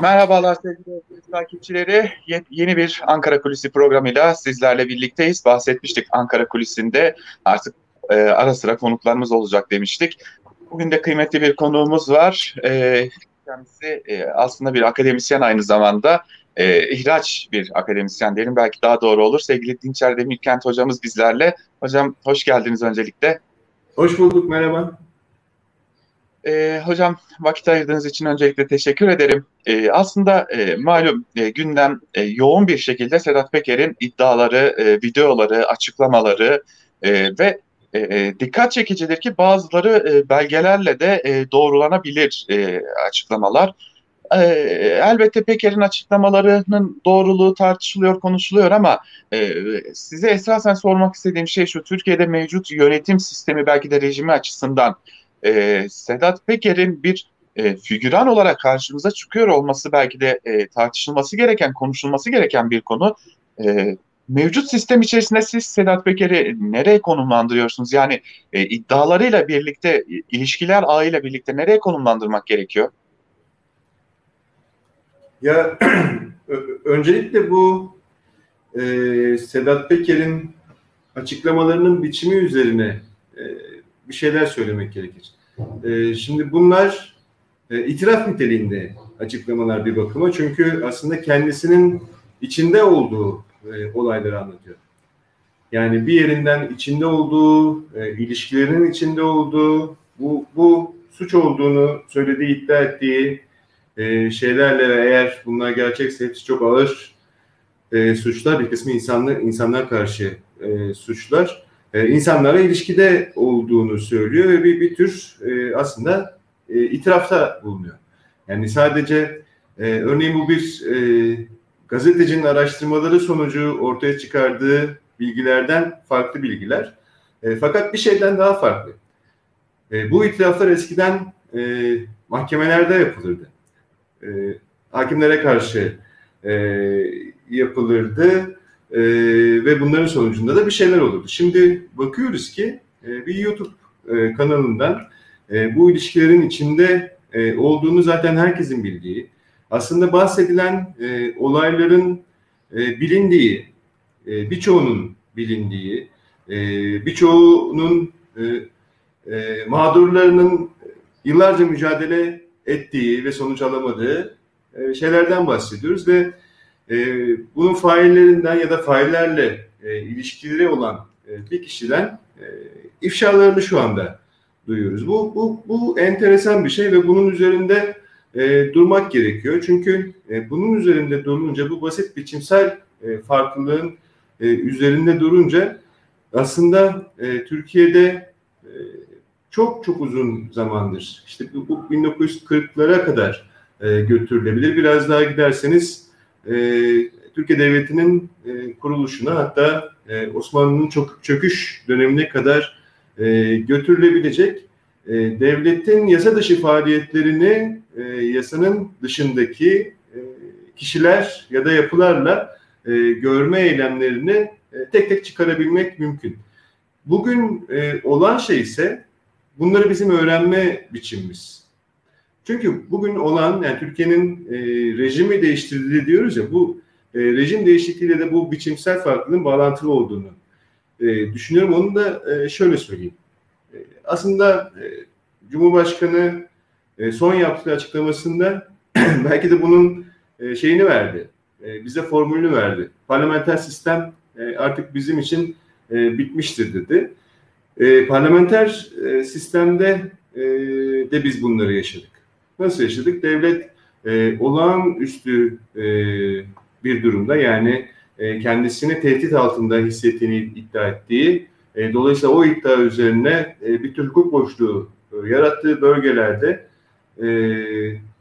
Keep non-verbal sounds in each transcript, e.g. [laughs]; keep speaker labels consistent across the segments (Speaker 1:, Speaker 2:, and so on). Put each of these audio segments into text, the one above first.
Speaker 1: Merhabalar sevgili takipçileri. Yeni bir Ankara Kulisi programıyla sizlerle birlikteyiz. Bahsetmiştik Ankara Kulisi'nde artık e, ara sıra konuklarımız olacak demiştik. Bugün de kıymetli bir konuğumuz var. E, kendisi e, aslında bir akademisyen aynı zamanda. E, ihraç bir akademisyen diyelim belki daha doğru olur. Sevgili Dinçer Demirkent hocamız bizlerle. Hocam hoş geldiniz öncelikle.
Speaker 2: Hoş bulduk, merhaba.
Speaker 1: E, hocam vakit ayırdığınız için öncelikle teşekkür ederim. E, aslında e, malum e, gündem e, yoğun bir şekilde Sedat Peker'in iddiaları, e, videoları, açıklamaları e, ve e, e dikkat çekicidir ki bazıları e, belgelerle de e, doğrulanabilir e, açıklamalar. E, elbette Peker'in açıklamalarının doğruluğu tartışılıyor, konuşuluyor ama e, size esasen sormak istediğim şey şu. Türkiye'de mevcut yönetim sistemi belki de rejimi açısından e, Sedat Peker'in bir e, figüran olarak karşımıza çıkıyor olması belki de e, tartışılması gereken, konuşulması gereken bir konu. E, mevcut sistem içerisinde siz Sedat Peker'i nereye konumlandırıyorsunuz? Yani e, iddialarıyla birlikte, ilişkiler ağıyla birlikte nereye konumlandırmak gerekiyor?
Speaker 2: Ya [clears throat] öncelikle bu e, Sedat Peker'in açıklamalarının biçimi üzerine e, bir şeyler söylemek gerekir. E, şimdi bunlar e, itiraf niteliğinde açıklamalar bir bakıma. Çünkü aslında kendisinin içinde olduğu e, olayları anlatıyor. Yani bir yerinden içinde olduğu, e, ilişkilerin içinde olduğu, bu, bu suç olduğunu söylediği, iddia ettiği e, şeylerle eğer bunlar gerçekse hepsi çok ağır suçlar, bir kısmı insanlar, insanlar karşı suçlar e, insanlara ilişkide olduğunu söylüyor ve bir, bir tür e, aslında e, itirafta bulunuyor. Yani sadece e, örneğin bu bir e, gazetecinin araştırmaları sonucu ortaya çıkardığı bilgilerden farklı bilgiler. E, fakat bir şeyden daha farklı. E, bu itiraflar eskiden e, mahkemelerde yapılırdı. E, hakimlere karşı e, yapılırdı e, ve bunların sonucunda da bir şeyler olurdu. Şimdi bakıyoruz ki e, bir YouTube e, kanalından e, bu ilişkilerin içinde e, olduğunu zaten herkesin bildiği, aslında bahsedilen e, olayların e, bilindiği, e, birçoğunun bilindiği, e, birçoğunun e, e, mağdurlarının yıllarca mücadele ettiği ve sonuç alamadığı e, şeylerden bahsediyoruz ve e, bunun faillerinden ya da faillerle e, ilişkileri olan e, bir kişiden e, ifşalarını şu anda duyuyoruz. Bu, bu, bu enteresan bir şey ve bunun üzerinde e, durmak gerekiyor. Çünkü e, bunun üzerinde durunca bu basit biçimsel e, farklılığın e, üzerinde durunca aslında e, Türkiye'de e, çok çok uzun zamandır işte bu, bu 1940'lara kadar e, götürülebilir. Biraz daha giderseniz e, Türkiye Devleti'nin e, kuruluşuna hatta e, Osmanlı'nın çok çöküş dönemine kadar e, götürülebilecek e, devletin yasa dışı faaliyetlerini e, yasanın dışındaki e, kişiler ya da yapılarla e, görme eylemlerini e, tek tek çıkarabilmek mümkün. Bugün e, olan şey ise bunları bizim öğrenme biçimimiz. Çünkü bugün olan yani Türkiye'nin e, rejimi değiştirildi diyoruz ya bu e, rejim değişikliğiyle de bu biçimsel farklılığın bağlantılı olduğunu e, düşünüyorum. Onu da e, şöyle söyleyeyim. E, aslında e, Cumhurbaşkanı e, son yaptığı açıklamasında [clears throat] belki de bunun e, şeyini verdi. E, bize formülünü verdi. Parlamenter sistem e, artık bizim için e, bitmiştir dedi. E, parlamenter e, sistemde e, de biz bunları yaşadık. Nasıl yaşadık? Devlet e, olağanüstü e, bir durumda yani e, kendisini tehdit altında hissettiğini iddia ettiği, e, dolayısıyla o iddia üzerine e, bir tür hukuk boşluğu e, yarattığı bölgelerde e,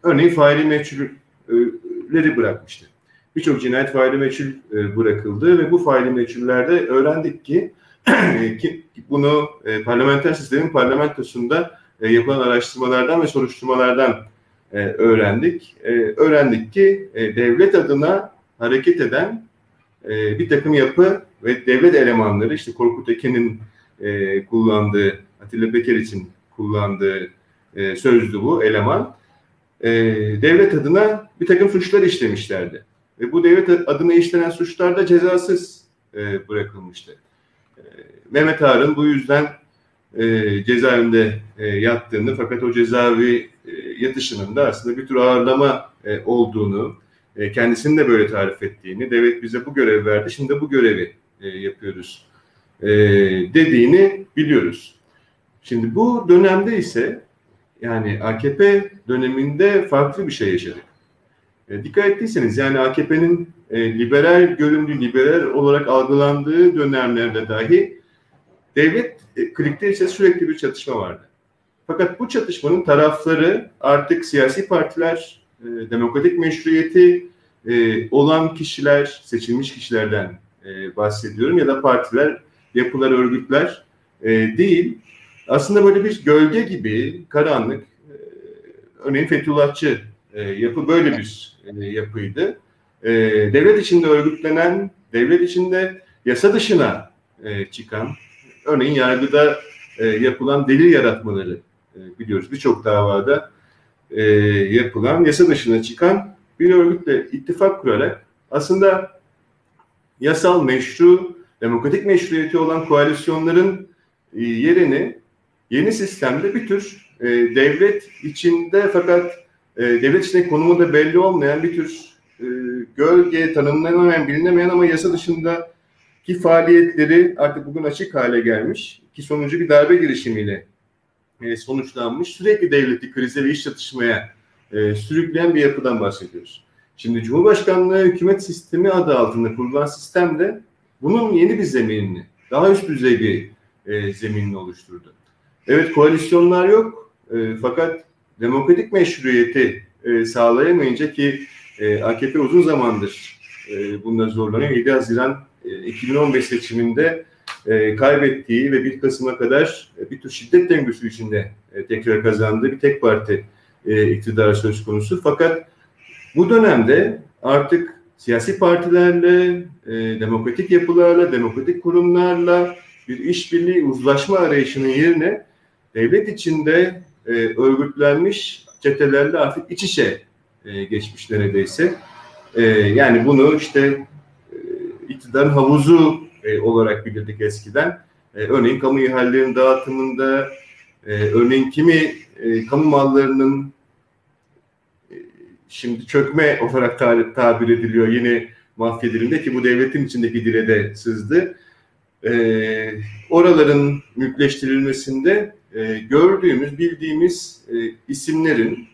Speaker 2: örneğin faili meçhulleri bırakmıştı. Birçok cinayet faili meçhul e, bırakıldı ve bu faili meçhullerde öğrendik ki, [clears throat] ki bunu e, parlamenter sistemin parlamentosunda e, yapılan araştırmalardan ve soruşturmalardan e, öğrendik. E, öğrendik ki e, devlet adına hareket eden e, bir takım yapı ve devlet elemanları işte Korkut Eken'in e, kullandığı Atilla Beker için kullandığı e, sözdü bu eleman. e, devlet adına bir takım suçlar işlemişlerdi. Ve bu devlet adına işlenen suçlar da cezasız e, bırakılmıştı. E, Mehmet Ağar'ın bu yüzden e, cezaevinde e, yattığını fakat o cezaevi e, yatışının da aslında bir tür ağırlama e, olduğunu, e, kendisinin de böyle tarif ettiğini, devlet bize bu görev verdi, şimdi bu görevi e, yapıyoruz e, dediğini biliyoruz. Şimdi bu dönemde ise yani AKP döneminde farklı bir şey yaşadık. E, dikkat ettiyseniz yani AKP'nin e, liberal göründüğü, liberal olarak algılandığı dönemlerde dahi devlet e, klikleri içerisinde sürekli bir çatışma vardı. Fakat bu çatışmanın tarafları artık siyasi partiler, e, demokratik meşruiyeti e, olan kişiler, seçilmiş kişilerden e, bahsediyorum ya da partiler, yapılar, örgütler e, değil. Aslında böyle bir gölge gibi karanlık, e, örneğin Fethullahçı e, yapı böyle bir e, yapıydı. E, devlet içinde örgütlenen, devlet içinde yasa dışına e, çıkan, örneğin yargıda e, yapılan delil yaratmaları e, biliyoruz. Birçok davada e, yapılan yasa dışına çıkan bir örgütle ittifak kurarak aslında yasal meşru, demokratik meşruiyeti olan koalisyonların e, yerini yeni sistemde bir tür e, devlet içinde fakat e, devlet içinde konumu da belli olmayan bir tür e, gölge, tanımlanamayan, bilinemeyen ama yasa dışında ki faaliyetleri artık bugün açık hale gelmiş ki sonucu bir darbe girişimiyle e, sonuçlanmış sürekli devleti krize ve iş çatışmaya e, sürükleyen bir yapıdan bahsediyoruz. Şimdi Cumhurbaşkanlığı hükümet sistemi adı altında kurulan sistemde bunun yeni bir zeminini, daha üst düzey bir e, zeminini oluşturdu. Evet koalisyonlar yok e, fakat demokratik meşruiyeti e, sağlayamayınca ki e, AKP uzun zamandır e, bunda zorlanıyor. 7 Haziran e, 2015 seçiminde e, kaybettiği ve 1 Kasım'a kadar e, bir tür şiddet döngüsü içinde e, tekrar kazandığı bir tek parti e, iktidar söz konusu. Fakat bu dönemde artık siyasi partilerle, e, demokratik yapılarla, demokratik kurumlarla bir işbirliği, uzlaşma arayışının yerine devlet içinde e, örgütlenmiş çetelerle artık iç içe e, geçmiş neredeyse. E, yani bunu işte e, iktidarın havuzu e, olarak bilirdik eskiden. E, örneğin kamu ihalelerinin dağıtımında, e, örneğin kimi e, kamu mallarının e, şimdi çökme olarak tabir ediliyor yeni mafya dilinde ki bu devletin içindeki dile de sızdı. E, oraların mülkleştirilmesinde e, gördüğümüz, bildiğimiz e, isimlerin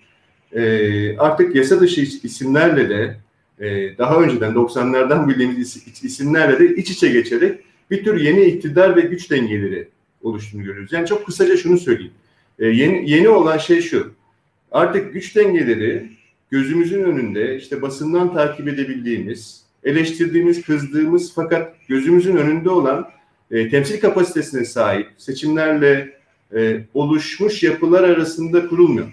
Speaker 2: e, artık yasa dışı isimlerle de e, daha önceden 90'lardan bildiğimiz isimlerle de iç içe geçerek bir tür yeni iktidar ve güç dengeleri oluştuğunu görüyoruz. Yani çok kısaca şunu söyleyeyim. E, yeni, yeni olan şey şu. Artık güç dengeleri gözümüzün önünde işte basından takip edebildiğimiz, eleştirdiğimiz, kızdığımız fakat gözümüzün önünde olan e, temsil kapasitesine sahip seçimlerle e, oluşmuş yapılar arasında kurulmuyor.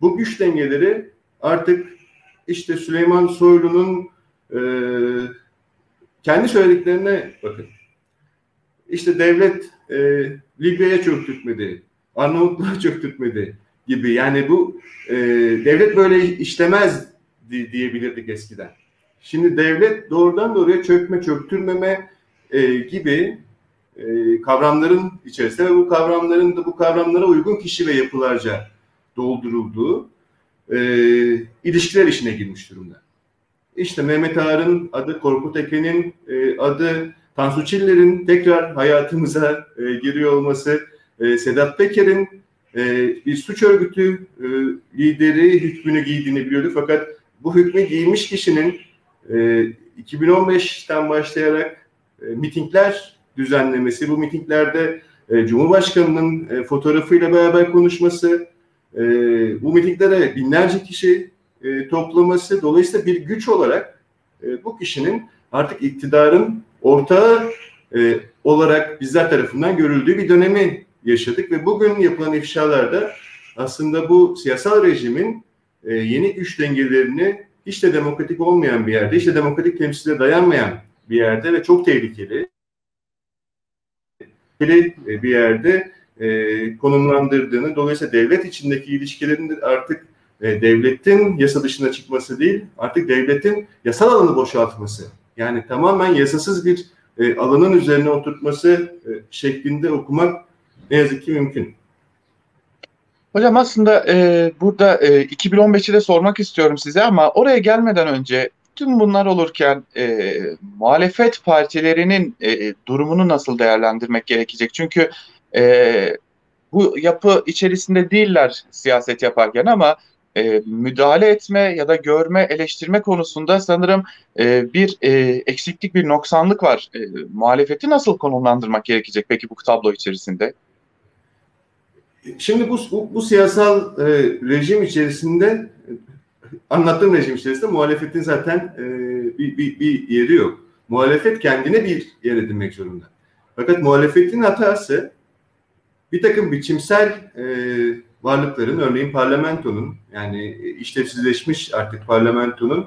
Speaker 2: Bu güç dengeleri artık işte Süleyman Soylu'nun e, kendi söylediklerine bakın. İşte devlet e, Libya'ya çöktürtmedi, Arnavutluğa [laughs] çöktürtmedi gibi. Yani bu e, devlet böyle işlemez diyebilirdik eskiden. Şimdi devlet doğrudan doğruya çökme, çöktürmeme e, gibi e, kavramların içerisinde ve bu kavramların da bu kavramlara uygun kişi ve yapılarca doldurulduğu e, ilişkiler işine girmiş durumda. İşte Mehmet Ağar'ın adı, Korkut Eken'in e, adı, Tansu Çiller'in tekrar hayatımıza e, giriyor olması, e, Sedat Peker'in e, bir suç örgütü e, lideri hükmünü giydiğini biliyorduk. Fakat bu hükmü giymiş kişinin e, 2015'ten başlayarak e, mitingler düzenlemesi, bu mitinglerde e, Cumhurbaşkanı'nın e, fotoğrafıyla beraber konuşması, e, bu mitinglere binlerce kişi e, toplaması, dolayısıyla bir güç olarak e, bu kişinin artık iktidarın ortağı e, olarak bizler tarafından görüldüğü bir dönemi yaşadık ve bugün yapılan ifşalarda aslında bu siyasal rejimin e, yeni güç dengelerini hiç de demokratik olmayan bir yerde, hiç de demokratik temsile dayanmayan bir yerde ve çok tehlikeli bir yerde e, konumlandırdığını, dolayısıyla devlet içindeki ilişkilerin artık e, devletin yasa dışına çıkması değil, artık devletin yasal alanı boşaltması. Yani tamamen yasasız bir e, alanın üzerine oturtması e, şeklinde okumak ne yazık ki mümkün.
Speaker 1: Hocam aslında e, burada e, 2015'i de sormak istiyorum size ama oraya gelmeden önce tüm bunlar olurken e, muhalefet partilerinin e, durumunu nasıl değerlendirmek gerekecek? Çünkü e, bu yapı içerisinde değiller siyaset yaparken ama e, müdahale etme ya da görme, eleştirme konusunda sanırım e, bir e, eksiklik, bir noksanlık var. E, muhalefeti nasıl konumlandırmak gerekecek peki bu tablo içerisinde?
Speaker 2: Şimdi bu, bu, bu siyasal e, rejim içerisinde anlattığım rejim içerisinde muhalefetin zaten e, bir, bir, bir yeri yok. Muhalefet kendine bir yer edinmek zorunda. Fakat muhalefetin hatası bir takım biçimsel e, varlıkların örneğin parlamentonun yani işlevsizleşmiş artık parlamentonun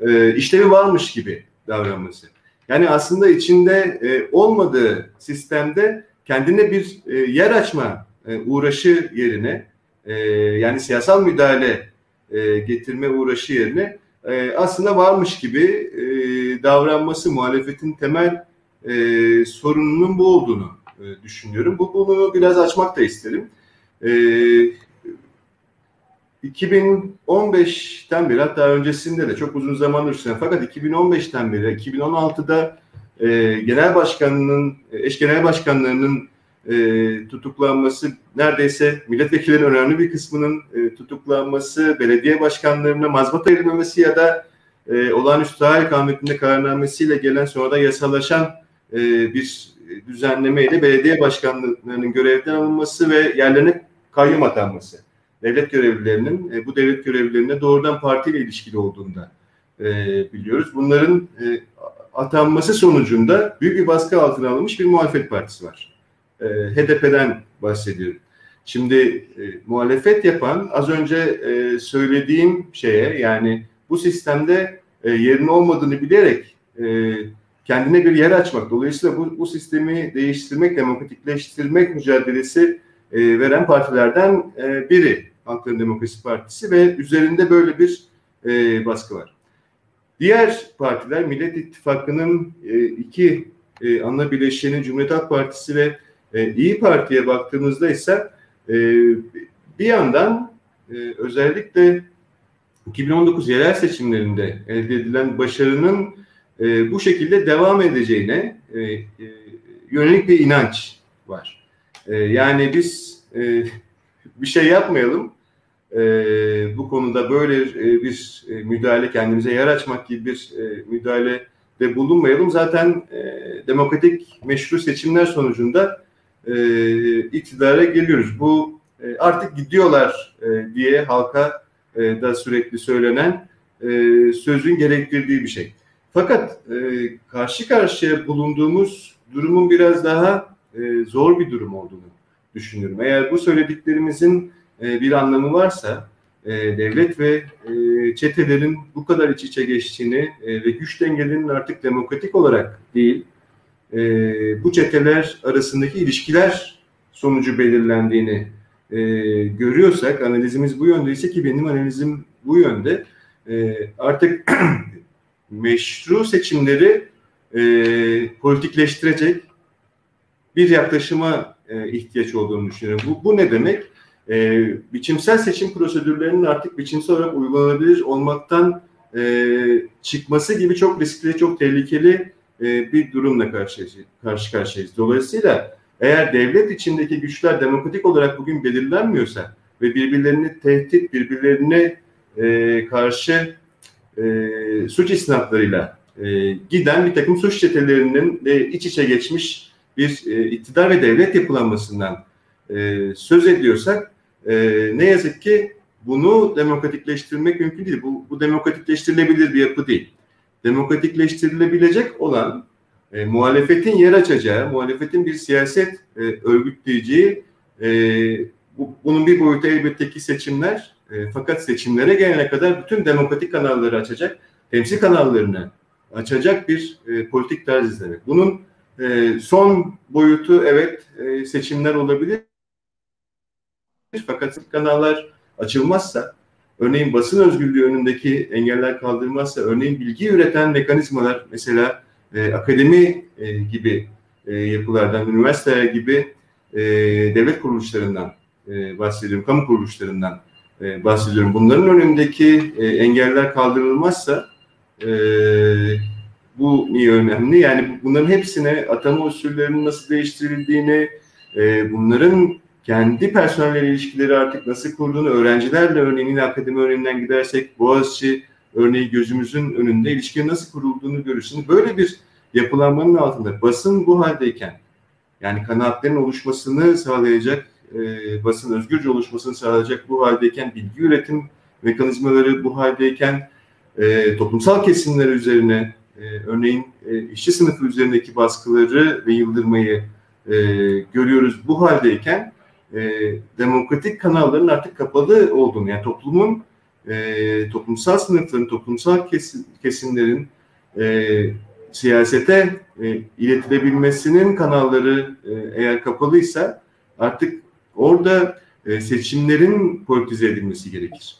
Speaker 2: e, işlevi varmış gibi davranması. Yani aslında içinde e, olmadığı sistemde kendine bir e, yer açma e, uğraşı yerine e, yani siyasal müdahale e, getirme uğraşı yerine e, aslında varmış gibi e, davranması muhalefetin temel e, sorununun bu olduğunu e, düşünüyorum. Bu bunu biraz açmak da isterim. E, 2015'ten beri hatta öncesinde de çok uzun zamandır süren fakat 2015'ten beri 2016'da e, genel başkanının eş genel başkanlarının e, tutuklanması neredeyse milletvekillerinin önemli bir kısmının e, tutuklanması, belediye başkanlarına mazbata edilmemesi ya da e, olağanüstü hal kanununda kararnamesiyle gelen sonra da yasalaşan e, bir düzenlemeyle belediye başkanlarının görevden alınması ve yerlerine kayyum atanması. Devlet görevlilerinin e, bu devlet görevlilerine doğrudan partiyle ilişkili olduğunda e, biliyoruz. Bunların e, atanması sonucunda büyük bir baskı altına alınmış bir muhalefet partisi var e, HDP'den bahsediyorum. Şimdi e, muhalefet yapan az önce e, söylediğim şeye yani bu sistemde e, yerin olmadığını bilerek e, kendine bir yer açmak. Dolayısıyla bu, bu sistemi değiştirmek, demokratikleştirmek mücadelesi e, veren partilerden e, biri Halkların Demokrasi Partisi ve üzerinde böyle bir e, baskı var. Diğer partiler Millet İttifakı'nın e, iki e, ana bileşeni Cumhuriyet Halk Partisi ve e, İyi Parti'ye baktığımızda ise e, bir yandan e, özellikle 2019 yerel seçimlerinde elde edilen başarının e, bu şekilde devam edeceğine e, e, yönelik bir inanç var. E, yani biz e, bir şey yapmayalım, e, bu konuda böyle e, bir e, müdahale kendimize yer açmak gibi bir e, müdahale de bulunmayalım. Zaten e, demokratik meşru seçimler sonucunda e, iktidara geliyoruz. Bu e, artık gidiyorlar e, diye halka e, da sürekli söylenen e, sözün gerektirdiği bir şey. Fakat e, karşı karşıya bulunduğumuz durumun biraz daha e, zor bir durum olduğunu düşünüyorum. Eğer bu söylediklerimizin e, bir anlamı varsa e, devlet ve e, çetelerin bu kadar iç içe geçtiğini e, ve güç dengelerinin artık demokratik olarak değil e, bu çeteler arasındaki ilişkiler sonucu belirlendiğini e, görüyorsak, analizimiz bu yönde ise ki benim analizim bu yönde, e, artık [clears throat] meşru seçimleri e, politikleştirecek bir yaklaşıma e, ihtiyaç olduğunu düşünüyorum. Bu, bu ne demek? E, biçimsel seçim prosedürlerinin artık biçimsel olarak uygulanabilir olmaktan e, çıkması gibi çok riskli, çok tehlikeli e, bir durumla karşı, karşı karşıyayız. Dolayısıyla eğer devlet içindeki güçler demokratik olarak bugün belirlenmiyorsa ve birbirlerini tehdit, birbirlerine e, karşı e, suç isnatlarıyla e, giden bir takım suç çetelerinin de iç içe geçmiş bir e, iktidar ve devlet yapılanmasından e, söz ediyorsak e, ne yazık ki bunu demokratikleştirmek mümkün değil. Bu, bu demokratikleştirilebilir bir yapı değil demokratikleştirilebilecek olan e, muhalefetin yer açacağı, muhalefetin bir siyaset e, örgütleyeceği, e, bu, bunun bir boyutu elbette ki seçimler. E, fakat seçimlere gelene kadar bütün demokratik kanalları açacak, temsil kanallarını açacak bir e, politik tarz izlemek. Bunun e, son boyutu evet e, seçimler olabilir. Fakat kanallar açılmazsa örneğin basın özgürlüğü önündeki engeller kaldırılmazsa, örneğin bilgi üreten mekanizmalar, mesela e, akademi e, gibi e, yapılardan, üniversiteler gibi e, devlet kuruluşlarından e, bahsediyorum, kamu kuruluşlarından e, bahsediyorum. Bunların önündeki e, engeller kaldırılmazsa e, bu niye önemli? Yani bunların hepsine atama usullerinin nasıl değiştirildiğini, bunların kendi personel ilişkileri artık nasıl kurduğunu, öğrencilerle örneğin akademi örneğinden gidersek Boğaziçi örneği gözümüzün önünde ilişki nasıl kurulduğunu görürsünüz. Böyle bir yapılanmanın altında basın bu haldeyken yani kanaatlerin oluşmasını sağlayacak, e, basın özgürce oluşmasını sağlayacak bu haldeyken bilgi üretim mekanizmaları bu haldeyken e, toplumsal kesimler üzerine e, örneğin e, işçi sınıfı üzerindeki baskıları ve yıldırmayı e, görüyoruz bu haldeyken e, demokratik kanalların artık kapalı olduğunu yani toplumun e, toplumsal sınıfların, toplumsal kesim, kesimlerin e, siyasete e, iletilebilmesinin kanalları e, eğer kapalıysa artık orada e, seçimlerin politize edilmesi gerekir.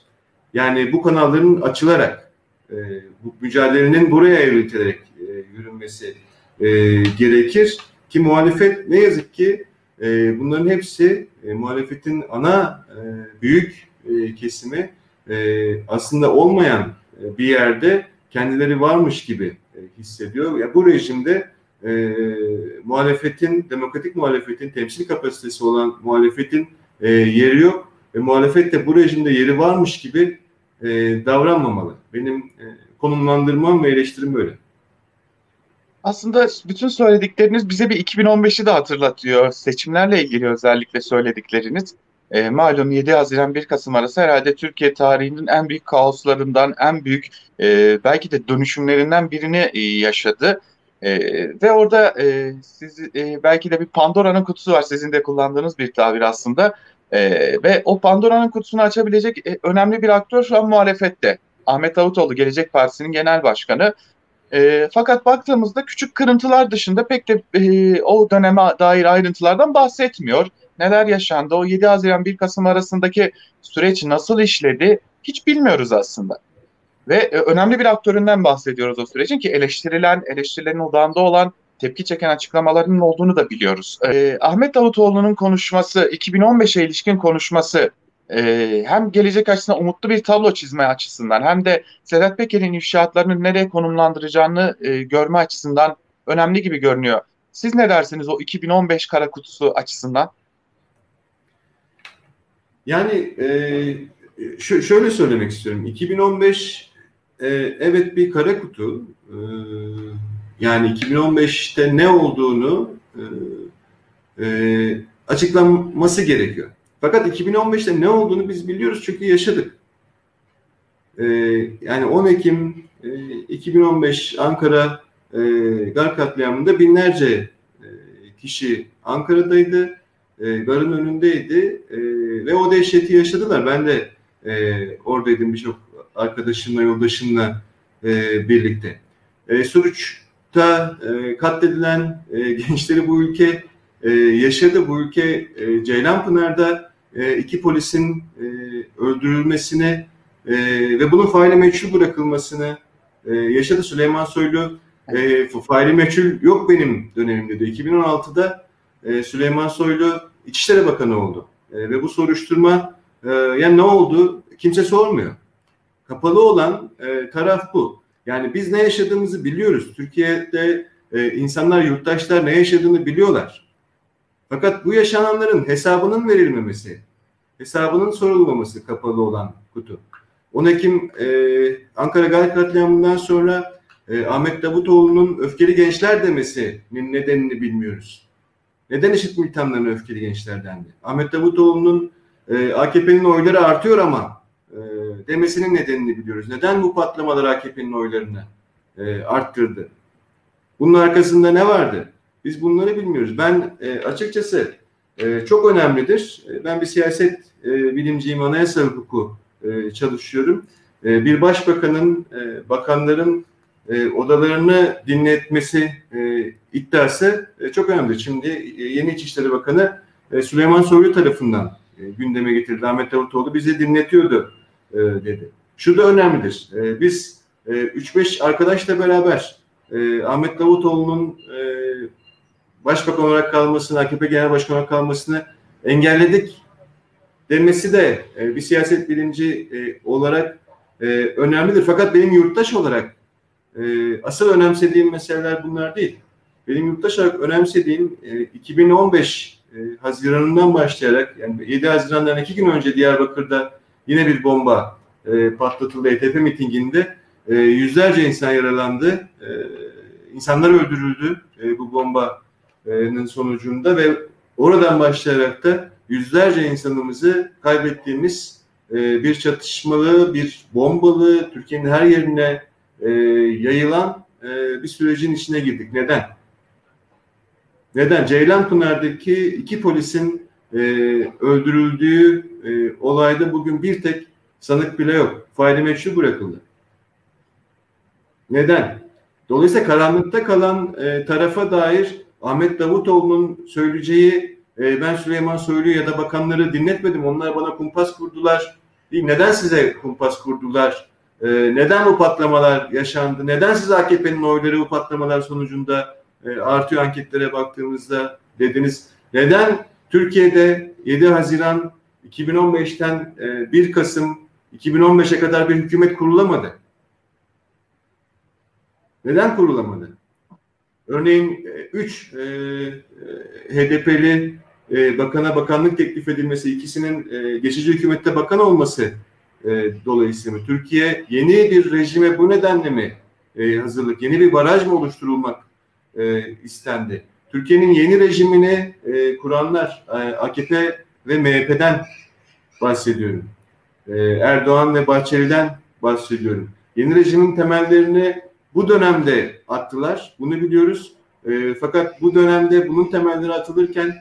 Speaker 2: Yani bu kanalların açılarak e, bu mücadelenin buraya evriltilerek e, yürünmesi e, gerekir ki muhalefet ne yazık ki e, bunların hepsi e, muhalefetin ana e, büyük e, kesimi e, aslında olmayan e, bir yerde kendileri varmış gibi e, hissediyor. Ya bu rejimde e, muhalefetin, demokratik muhalefetin, temsil kapasitesi olan muhalefetin e, yeri yok. Ve muhalefet de bu rejimde yeri varmış gibi e, davranmamalı. Benim e, konumlandırmam ve eleştirim böyle.
Speaker 1: Aslında bütün söyledikleriniz bize bir 2015'i de hatırlatıyor. Seçimlerle ilgili özellikle söyledikleriniz. E, malum 7 Haziran 1 Kasım arası herhalde Türkiye tarihinin en büyük kaoslarından, en büyük e, belki de dönüşümlerinden birini e, yaşadı. E, ve orada e, siz e, belki de bir Pandora'nın kutusu var sizin de kullandığınız bir tabir aslında. E, ve o Pandora'nın kutusunu açabilecek e, önemli bir aktör şu an muhalefette. Ahmet Davutoğlu Gelecek Partisi'nin genel başkanı. E, fakat baktığımızda küçük kırıntılar dışında pek de e, o döneme dair ayrıntılardan bahsetmiyor. Neler yaşandı, o 7 Haziran 1 Kasım arasındaki süreç nasıl işledi hiç bilmiyoruz aslında. Ve e, önemli bir aktöründen bahsediyoruz o sürecin ki eleştirilen, eleştirilerin odağında olan tepki çeken açıklamalarının olduğunu da biliyoruz. E, Ahmet Davutoğlu'nun konuşması, 2015'e ilişkin konuşması e, hem gelecek açısından umutlu bir tablo çizme açısından hem de Sedat Peker'in ifşaatlarını nereye konumlandıracağını e, görme açısından önemli gibi görünüyor. Siz ne dersiniz o 2015 kara kutusu açısından?
Speaker 2: Yani e, şöyle söylemek istiyorum. 2015 e, evet bir kara kutu. E, yani 2015'te ne olduğunu e, e, açıklanması gerekiyor. Fakat 2015'te ne olduğunu biz biliyoruz çünkü yaşadık. Ee, yani 10 Ekim e, 2015 Ankara e, gar katliamında binlerce e, kişi Ankara'daydı. E, garın önündeydi e, ve o dehşeti yaşadılar. Ben de e, oradaydım birçok arkadaşımla, yoldaşımla e, birlikte. E, Suruç'ta e, katledilen e, [laughs] gençleri bu ülke e, yaşadı. Bu ülke e, Ceylanpınar'da e, iki polisin e, öldürülmesini e, ve bunun faile meçhul bırakılmasını e, yaşadı Süleyman Soylu. E, faili meçhul yok benim dönemimde de. 2016'da e, Süleyman Soylu İçişleri Bakanı oldu. E, ve bu soruşturma e, yani ne oldu? Kimse sormuyor. Kapalı olan e, taraf bu. Yani biz ne yaşadığımızı biliyoruz. Türkiye'de e, insanlar, yurttaşlar ne yaşadığını biliyorlar. Fakat bu yaşananların hesabının verilmemesi, hesabının sorulmaması kapalı olan kutu. 10 Ekim e, Ankara Gal katliamından sonra e, Ahmet Davutoğlu'nun öfkeli gençler demesinin nedenini bilmiyoruz. Neden eşit militanların öfkeli gençler dendi? Ahmet Davutoğlu'nun e, AKP'nin oyları artıyor ama e, demesinin nedenini biliyoruz. Neden bu patlamalar AKP'nin oylarını e, arttırdı? Bunun arkasında ne vardı? Biz bunları bilmiyoruz. Ben e, açıkçası çok önemlidir. Ben bir siyaset bilimciyim, anayasa hukuku çalışıyorum. Bir başbakanın, bakanların odalarını dinletmesi iddiası çok önemli. Şimdi yeni İçişleri Bakanı Süleyman Soylu tarafından gündeme getirildi. Ahmet Davutoğlu bizi dinletiyordu e, dedi. Şu da önemlidir. E, biz e, 3-5 arkadaşla beraber e, Ahmet Davutoğlu'nun e, başbakan olarak kalmasını, AKP genel başkan olarak kalmasını engelledik demesi de e, bir siyaset bilimci e, olarak e, önemlidir. Fakat benim yurttaş olarak e, asıl önemsediğim meseleler bunlar değil. Benim yurttaş olarak önemsediğim e, 2015 e, Haziran'ından başlayarak yani 7 Haziran'dan iki gün önce Diyarbakır'da yine bir bomba e, patlatıldı ETP mitinginde. E, yüzlerce insan yaralandı. E, insanlar öldürüldü e, bu bombanın sonucunda ve oradan başlayarak da yüzlerce insanımızı kaybettiğimiz e, bir çatışmalı, bir bombalı, Türkiye'nin her yerine e, yayılan e, bir sürecin içine girdik. Neden? Neden? Ceylanpınar'daki iki polisin e, öldürüldüğü e, olayda bugün bir tek sanık bile yok. Faili meçhul bırakıldı. Neden? Dolayısıyla karanlıkta kalan e, tarafa dair Ahmet Davutoğlu'nun söyleyeceği e, ben Süleyman Soylu ya da bakanları dinletmedim. Onlar bana kumpas kurdular. Değil. Neden size kumpas kurdular? E, neden bu patlamalar yaşandı? Neden siz AKP'nin oyları bu patlamalar sonucunda e, artıyor anketlere baktığımızda dediniz? Neden Türkiye'de 7 Haziran 2015'ten e, 1 Kasım 2015'e kadar bir hükümet kurulamadı? Neden kurulamadı? Örneğin 3 e, e, HDP'li e, bakana bakanlık teklif edilmesi, ikisinin e, geçici hükümette bakan olması e, dolayısıyla? Türkiye yeni bir rejime bu nedenle mi e, hazırlık, yeni bir baraj mı oluşturulmak e, istendi? Türkiye'nin yeni rejimini e, kuranlar e, AKP ve MHP'den bahsediyorum. E, Erdoğan ve Bahçeli'den bahsediyorum. Yeni rejimin temellerini bu dönemde attılar. Bunu biliyoruz. E, fakat bu dönemde bunun temelleri atılırken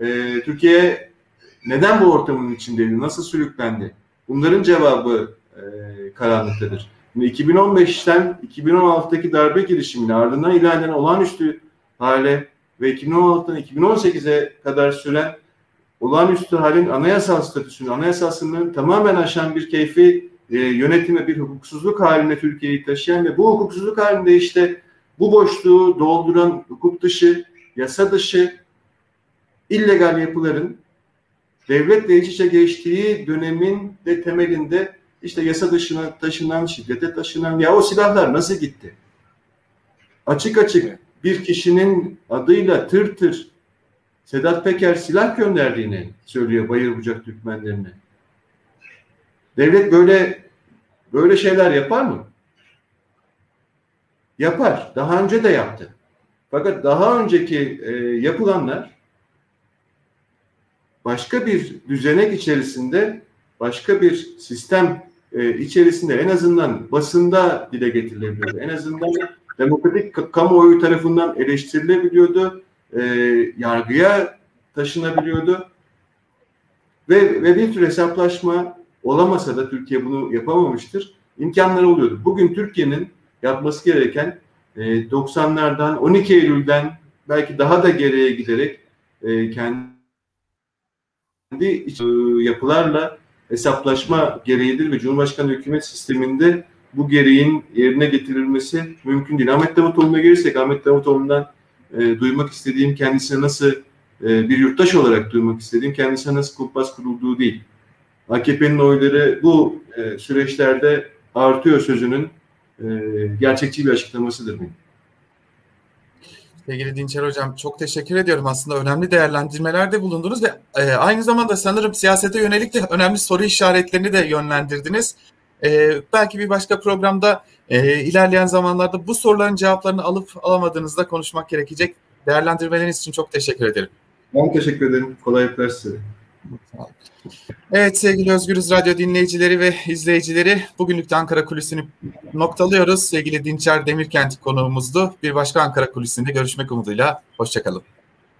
Speaker 2: e, Türkiye neden bu ortamın içindeydi? Nasıl sürüklendi? Bunların cevabı e, karanlıktadır. Şimdi 2015'ten 2016'daki darbe girişimine ardından edilen olağanüstü hale ve 2016'dan 2018'e kadar süren olağanüstü halin anayasal statüsünü, anayasal sınırını tamamen aşan bir keyfi e, yönetime bir hukuksuzluk haline Türkiye'yi taşıyan ve bu hukuksuzluk halinde işte bu boşluğu dolduran hukuk dışı, yasa dışı, illegal yapıların devletle iç içe geçtiği dönemin de temelinde işte yasa dışına taşınan, şiddete taşınan ya o silahlar nasıl gitti? Açık açık bir kişinin adıyla tır tır Sedat Peker silah gönderdiğini söylüyor Bayır Bucak Türkmenlerine. Devlet böyle böyle şeyler yapar mı? Yapar. Daha önce de yaptı. Fakat daha önceki e, yapılanlar başka bir düzenek içerisinde, başka bir sistem e, içerisinde en azından basında dile getirilebiliyordu. En azından demokratik kamuoyu tarafından eleştirilebiliyordu. E, yargıya taşınabiliyordu. Ve, ve bir tür hesaplaşma olamasa da Türkiye bunu yapamamıştır. İmkanları oluyordu. Bugün Türkiye'nin yapması gereken e, 90'lardan 12 Eylül'den belki daha da geriye giderek e, kendi e, yapılarla hesaplaşma gereğidir ve Cumhurbaşkanı hükümet sisteminde bu gereğin yerine getirilmesi mümkün değil. Ahmet Davutoğlu'na gelirsek Ahmet Davutoğlu'ndan e, duymak istediğim kendisine nasıl e, bir yurttaş olarak duymak istediğim kendisine nasıl kumpas kurulduğu değil. AKP'nin oyları bu e, süreçlerde artıyor sözünün e, gerçekçi bir açıklamasıdır benim.
Speaker 3: Sevgili Dinçer Hocam çok teşekkür ediyorum. Aslında önemli değerlendirmelerde bulundunuz ve e, aynı zamanda sanırım siyasete yönelik de önemli soru işaretlerini de yönlendirdiniz. E, belki bir başka programda e, ilerleyen zamanlarda bu soruların cevaplarını alıp alamadığınızda konuşmak gerekecek. Değerlendirmeleriniz için çok teşekkür ederim.
Speaker 2: Ben teşekkür ederim. Kolaylıklar size.
Speaker 3: Evet sevgili Özgürüz Radyo dinleyicileri ve izleyicileri bugünlük de Ankara Kulisi'ni noktalıyoruz. Sevgili Dinçer Demirkent konuğumuzdu. Bir başka Ankara Kulisi'nde görüşmek umuduyla. Hoşçakalın.